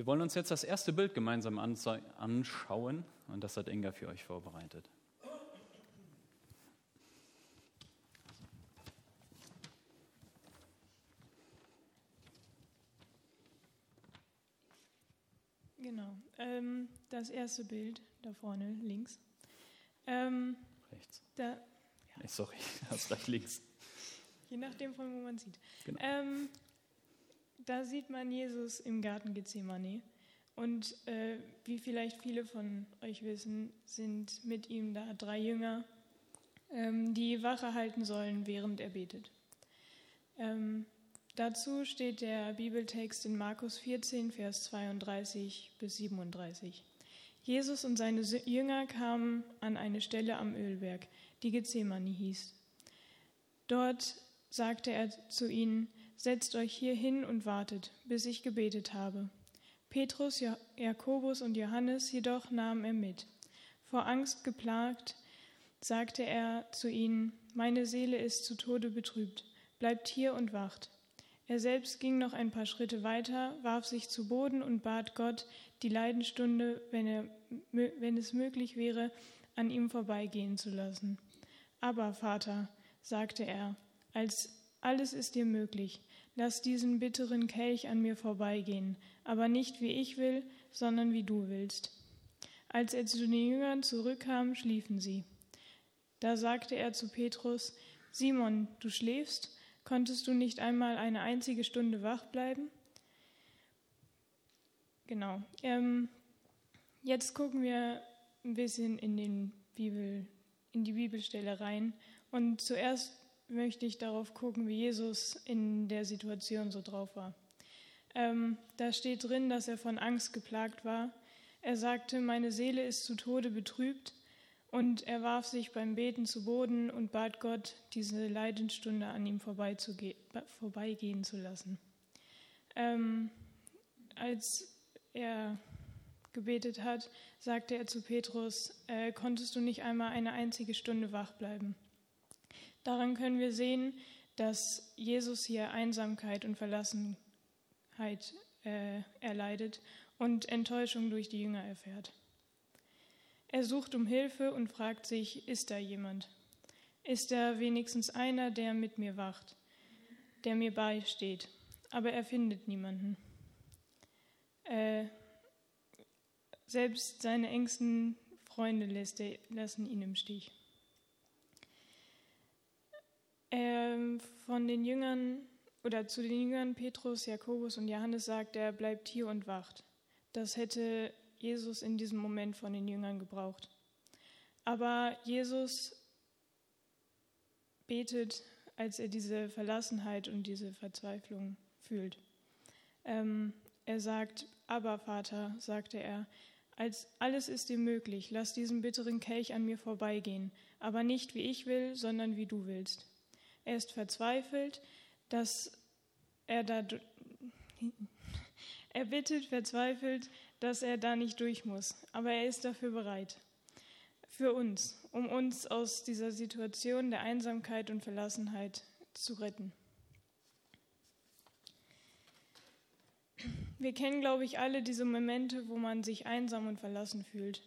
Wir wollen uns jetzt das erste Bild gemeinsam anschauen und das hat Inga für euch vorbereitet. Genau. Ähm, das erste Bild da vorne links. Ähm, Rechts. da, Nee, sorry, das recht links. je nachdem, von wo man sieht. Genau. Ähm, da sieht man Jesus im Garten Gethsemane. Und äh, wie vielleicht viele von euch wissen, sind mit ihm da drei Jünger, ähm, die Wache halten sollen, während er betet. Ähm, dazu steht der Bibeltext in Markus 14, Vers 32 bis 37. Jesus und seine Jünger kamen an eine Stelle am Ölberg, die Gethsemane hieß. Dort sagte er zu ihnen, Setzt euch hier hin und wartet, bis ich gebetet habe. Petrus, ja Jakobus und Johannes jedoch nahm er mit. Vor Angst geplagt, sagte er zu ihnen, Meine Seele ist zu Tode betrübt, bleibt hier und wacht. Er selbst ging noch ein paar Schritte weiter, warf sich zu Boden und bat Gott, die Leidenstunde, wenn, er, wenn es möglich wäre, an ihm vorbeigehen zu lassen. Aber Vater, sagte er, als alles ist dir möglich, lass diesen bitteren Kelch an mir vorbeigehen, aber nicht wie ich will, sondern wie du willst. Als er zu den Jüngern zurückkam, schliefen sie. Da sagte er zu Petrus, Simon, du schläfst? Konntest du nicht einmal eine einzige Stunde wach bleiben? Genau. Ähm, jetzt gucken wir ein bisschen in, Bibel, in die Bibelstelle rein. Und zuerst möchte ich darauf gucken, wie Jesus in der Situation so drauf war. Ähm, da steht drin, dass er von Angst geplagt war. Er sagte, meine Seele ist zu Tode betrübt. Und er warf sich beim Beten zu Boden und bat Gott, diese Leidensstunde an ihm vorbeigehen zu lassen. Ähm, als er gebetet hat, sagte er zu Petrus, äh, konntest du nicht einmal eine einzige Stunde wach bleiben? Daran können wir sehen, dass Jesus hier Einsamkeit und Verlassenheit äh, erleidet und Enttäuschung durch die Jünger erfährt. Er sucht um Hilfe und fragt sich, ist da jemand? Ist da wenigstens einer, der mit mir wacht, der mir beisteht? Aber er findet niemanden. Äh, selbst seine engsten Freunde lässt er, lassen ihn im Stich. Ähm, von den Jüngern oder zu den Jüngern Petrus, Jakobus und Johannes sagt er, bleibt hier und wacht. Das hätte Jesus in diesem Moment von den Jüngern gebraucht. Aber Jesus betet, als er diese Verlassenheit und diese Verzweiflung fühlt. Ähm, er sagt, aber Vater, sagte er, als alles ist dir möglich, lass diesen bitteren Kelch an mir vorbeigehen, aber nicht wie ich will, sondern wie du willst. Er ist verzweifelt, dass er da er bittet verzweifelt, dass er da nicht durch muss, aber er ist dafür bereit. Für uns, um uns aus dieser Situation der Einsamkeit und Verlassenheit zu retten. Wir kennen, glaube ich, alle diese Momente, wo man sich einsam und verlassen fühlt.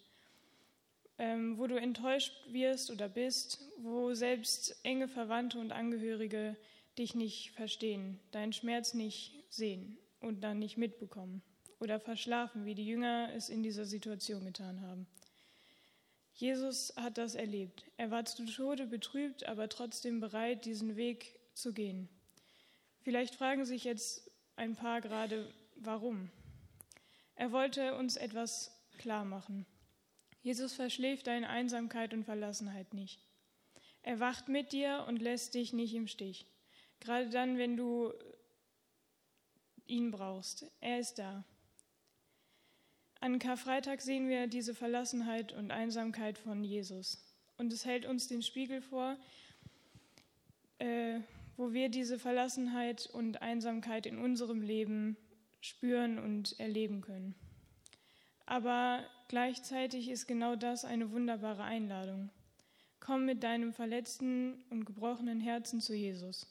Ähm, wo du enttäuscht wirst oder bist, wo selbst enge Verwandte und Angehörige dich nicht verstehen, deinen Schmerz nicht sehen und dann nicht mitbekommen oder verschlafen, wie die Jünger es in dieser Situation getan haben. Jesus hat das erlebt. Er war zu Tode betrübt, aber trotzdem bereit, diesen Weg zu gehen. Vielleicht fragen sich jetzt ein paar gerade, warum. Er wollte uns etwas klar machen. Jesus verschläft deine Einsamkeit und Verlassenheit nicht. Er wacht mit dir und lässt dich nicht im Stich. Gerade dann, wenn du ihn brauchst. Er ist da. An Karfreitag sehen wir diese Verlassenheit und Einsamkeit von Jesus. Und es hält uns den Spiegel vor, äh, wo wir diese Verlassenheit und Einsamkeit in unserem Leben spüren und erleben können. Aber gleichzeitig ist genau das eine wunderbare Einladung. Komm mit deinem verletzten und gebrochenen Herzen zu Jesus.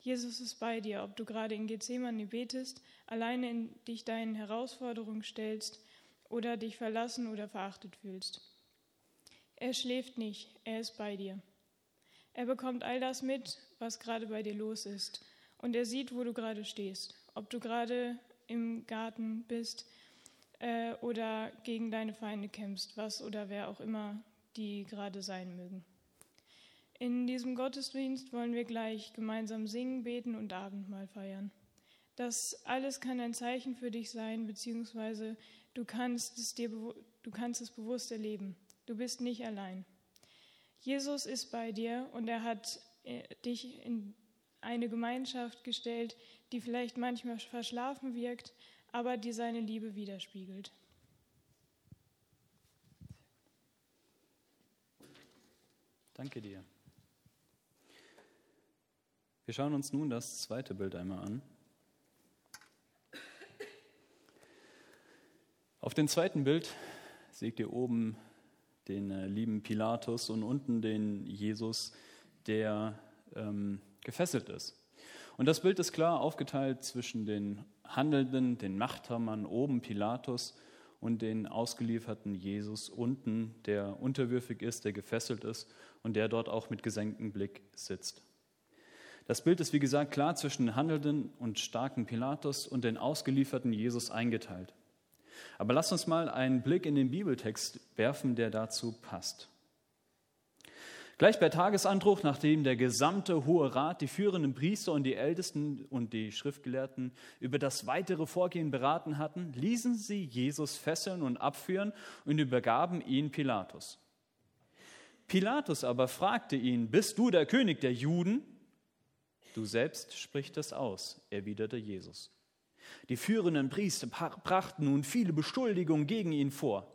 Jesus ist bei dir, ob du gerade in Gethsemane betest, alleine in dich deinen Herausforderungen stellst oder dich verlassen oder verachtet fühlst. Er schläft nicht, er ist bei dir. Er bekommt all das mit, was gerade bei dir los ist. Und er sieht, wo du gerade stehst. Ob du gerade im Garten bist äh, oder gegen deine Feinde kämpfst, was oder wer auch immer die gerade sein mögen. In diesem Gottesdienst wollen wir gleich gemeinsam singen, beten und Abendmahl feiern. Das alles kann ein Zeichen für dich sein, beziehungsweise du kannst es, dir, du kannst es bewusst erleben. Du bist nicht allein. Jesus ist bei dir und er hat äh, dich in eine Gemeinschaft gestellt, die vielleicht manchmal verschlafen wirkt, aber die seine Liebe widerspiegelt. Danke dir. Wir schauen uns nun das zweite Bild einmal an. Auf dem zweiten Bild seht ihr oben den äh, lieben Pilatus und unten den Jesus, der ähm, gefesselt ist. Und das Bild ist klar aufgeteilt zwischen den Handelnden, den Machthabern oben Pilatus und den ausgelieferten Jesus unten, der unterwürfig ist, der gefesselt ist und der dort auch mit gesenktem Blick sitzt. Das Bild ist, wie gesagt, klar zwischen den Handelnden und starken Pilatus und den ausgelieferten Jesus eingeteilt. Aber lasst uns mal einen Blick in den Bibeltext werfen, der dazu passt. Gleich bei Tagesanbruch, nachdem der gesamte Hohe Rat, die führenden Priester und die Ältesten und die Schriftgelehrten über das weitere Vorgehen beraten hatten, ließen sie Jesus fesseln und abführen und übergaben ihn Pilatus. Pilatus aber fragte ihn, bist du der König der Juden? Du selbst sprichst es aus, erwiderte Jesus. Die führenden Priester brachten nun viele Beschuldigungen gegen ihn vor.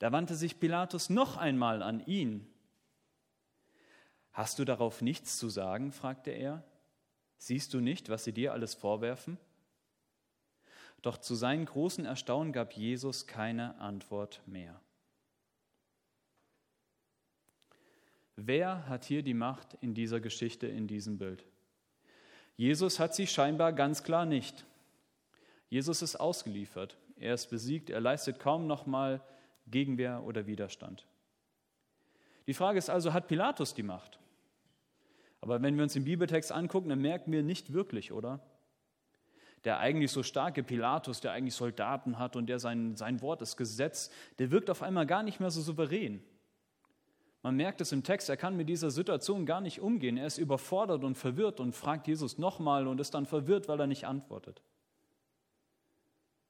Da wandte sich Pilatus noch einmal an ihn. Hast du darauf nichts zu sagen? fragte er. Siehst du nicht, was sie dir alles vorwerfen? Doch zu seinem großen Erstaunen gab Jesus keine Antwort mehr. Wer hat hier die Macht in dieser Geschichte, in diesem Bild? Jesus hat sie scheinbar ganz klar nicht. Jesus ist ausgeliefert. Er ist besiegt. Er leistet kaum noch mal Gegenwehr oder Widerstand. Die Frage ist also, hat Pilatus die Macht? Aber wenn wir uns den Bibeltext angucken, dann merken wir nicht wirklich, oder? Der eigentlich so starke Pilatus, der eigentlich Soldaten hat und der sein, sein Wort, das Gesetz, der wirkt auf einmal gar nicht mehr so souverän. Man merkt es im Text, er kann mit dieser Situation gar nicht umgehen. Er ist überfordert und verwirrt und fragt Jesus nochmal und ist dann verwirrt, weil er nicht antwortet.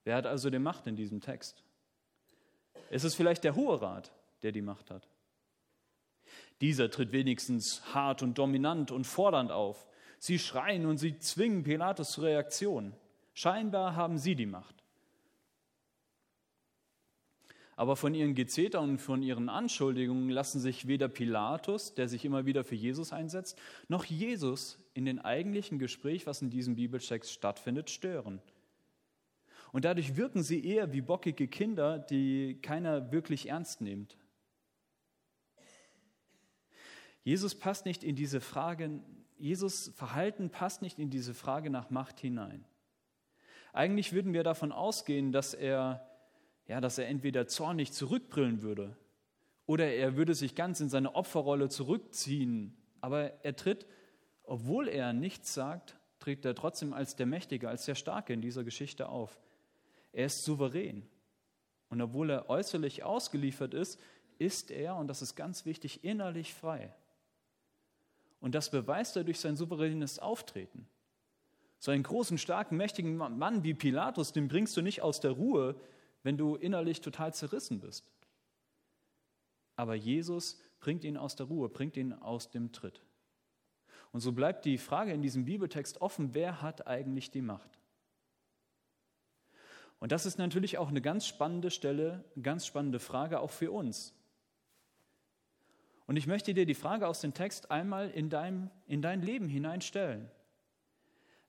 Wer hat also die Macht in diesem Text? Ist es vielleicht der Hohe Rat, der die Macht hat? Dieser tritt wenigstens hart und dominant und fordernd auf. Sie schreien und sie zwingen Pilatus zur Reaktion. Scheinbar haben sie die Macht. Aber von ihren Gezeter und von ihren Anschuldigungen lassen sich weder Pilatus, der sich immer wieder für Jesus einsetzt, noch Jesus in den eigentlichen Gespräch, was in diesem Bibeltext stattfindet, stören. Und dadurch wirken sie eher wie bockige Kinder, die keiner wirklich ernst nimmt. Jesus passt nicht in diese Frage, Jesus Verhalten passt nicht in diese Frage nach Macht hinein. Eigentlich würden wir davon ausgehen, dass er, ja, dass er entweder zornig zurückbrillen würde oder er würde sich ganz in seine Opferrolle zurückziehen. Aber er tritt, obwohl er nichts sagt, tritt er trotzdem als der Mächtige, als der Starke in dieser Geschichte auf. Er ist souverän. Und obwohl er äußerlich ausgeliefert ist, ist er, und das ist ganz wichtig, innerlich frei. Und das beweist er durch sein souveränes Auftreten. So einen großen, starken, mächtigen Mann wie Pilatus, den bringst du nicht aus der Ruhe, wenn du innerlich total zerrissen bist. Aber Jesus bringt ihn aus der Ruhe, bringt ihn aus dem Tritt. Und so bleibt die Frage in diesem Bibeltext offen, wer hat eigentlich die Macht? Und das ist natürlich auch eine ganz spannende Stelle, eine ganz spannende Frage auch für uns. Und ich möchte dir die Frage aus dem Text einmal in dein, in dein Leben hineinstellen.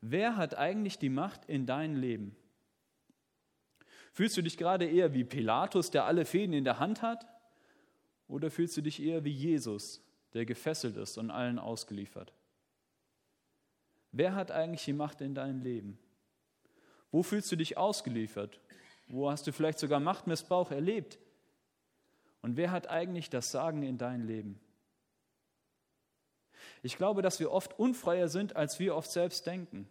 Wer hat eigentlich die Macht in dein Leben? Fühlst du dich gerade eher wie Pilatus, der alle Fäden in der Hand hat? Oder fühlst du dich eher wie Jesus, der gefesselt ist und allen ausgeliefert? Wer hat eigentlich die Macht in deinem Leben? Wo fühlst du dich ausgeliefert? Wo hast du vielleicht sogar Machtmissbrauch erlebt? Und wer hat eigentlich das Sagen in dein Leben? Ich glaube, dass wir oft unfreier sind, als wir oft selbst denken.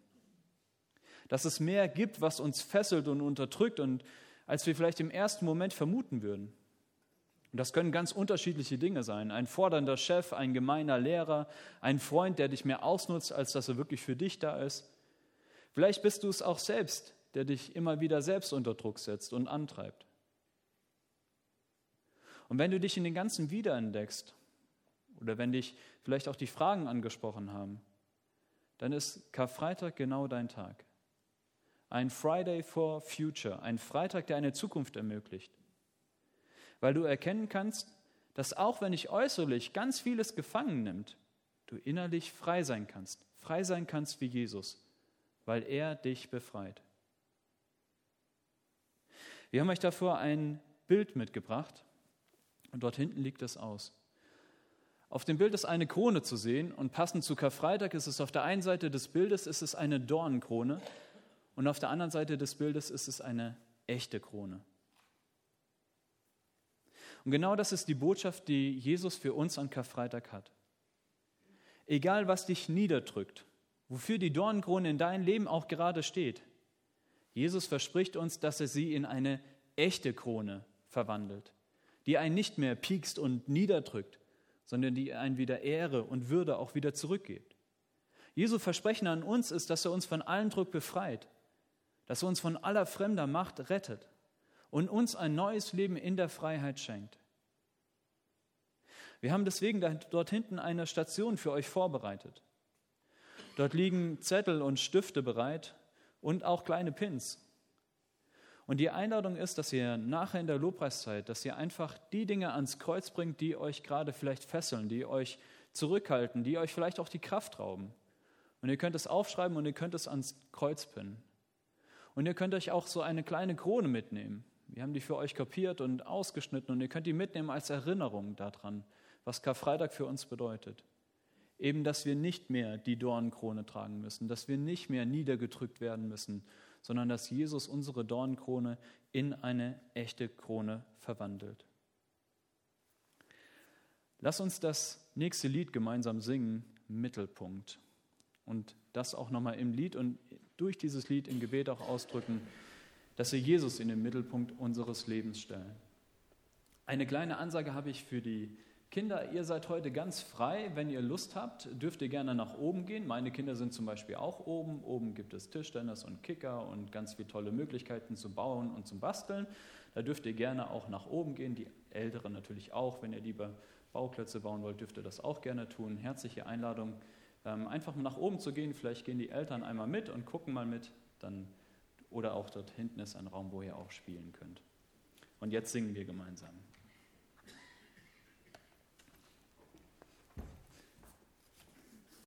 Dass es mehr gibt, was uns fesselt und unterdrückt und als wir vielleicht im ersten Moment vermuten würden. Und das können ganz unterschiedliche Dinge sein. Ein fordernder Chef, ein gemeiner Lehrer, ein Freund, der dich mehr ausnutzt, als dass er wirklich für dich da ist. Vielleicht bist du es auch selbst, der dich immer wieder selbst unter Druck setzt und antreibt. Und wenn du dich in den ganzen wiederentdeckst, oder wenn dich vielleicht auch die Fragen angesprochen haben, dann ist Karfreitag genau dein Tag. Ein Friday for Future, ein Freitag, der eine Zukunft ermöglicht. Weil du erkennen kannst, dass auch wenn dich äußerlich ganz vieles gefangen nimmt, du innerlich frei sein kannst. Frei sein kannst wie Jesus, weil er dich befreit. Wir haben euch davor ein Bild mitgebracht und dort hinten liegt es aus. Auf dem Bild ist eine Krone zu sehen und passend zu Karfreitag ist es auf der einen Seite des Bildes ist es eine Dornenkrone und auf der anderen Seite des Bildes ist es eine echte Krone. Und genau das ist die Botschaft, die Jesus für uns an Karfreitag hat. Egal, was dich niederdrückt, wofür die Dornenkrone in deinem Leben auch gerade steht, Jesus verspricht uns, dass er sie in eine echte Krone verwandelt, die einen nicht mehr piekst und niederdrückt, sondern die einen wieder Ehre und Würde auch wieder zurückgibt. Jesu Versprechen an uns ist, dass er uns von allem Druck befreit, dass er uns von aller fremder Macht rettet und uns ein neues Leben in der Freiheit schenkt. Wir haben deswegen dort hinten eine Station für euch vorbereitet. Dort liegen Zettel und Stifte bereit und auch kleine Pins. Und die Einladung ist, dass ihr nachher in der Lobpreiszeit, dass ihr einfach die Dinge ans Kreuz bringt, die euch gerade vielleicht fesseln, die euch zurückhalten, die euch vielleicht auch die Kraft rauben. Und ihr könnt es aufschreiben und ihr könnt es ans Kreuz pinnen. Und ihr könnt euch auch so eine kleine Krone mitnehmen. Wir haben die für euch kopiert und ausgeschnitten und ihr könnt die mitnehmen als Erinnerung daran, was Karfreitag für uns bedeutet. Eben, dass wir nicht mehr die Dornenkrone tragen müssen, dass wir nicht mehr niedergedrückt werden müssen, sondern dass Jesus unsere Dornenkrone in eine echte Krone verwandelt. Lass uns das nächste Lied gemeinsam singen, Mittelpunkt. Und das auch nochmal im Lied und durch dieses Lied im Gebet auch ausdrücken, dass wir Jesus in den Mittelpunkt unseres Lebens stellen. Eine kleine Ansage habe ich für die Kinder, ihr seid heute ganz frei. Wenn ihr Lust habt, dürft ihr gerne nach oben gehen. Meine Kinder sind zum Beispiel auch oben. Oben gibt es Tischtennis und Kicker und ganz viele tolle Möglichkeiten zu bauen und zum Basteln. Da dürft ihr gerne auch nach oben gehen. Die Älteren natürlich auch. Wenn ihr lieber Bauklötze bauen wollt, dürft ihr das auch gerne tun. Herzliche Einladung, ähm, einfach mal nach oben zu gehen. Vielleicht gehen die Eltern einmal mit und gucken mal mit. Dann, oder auch dort hinten ist ein Raum, wo ihr auch spielen könnt. Und jetzt singen wir gemeinsam.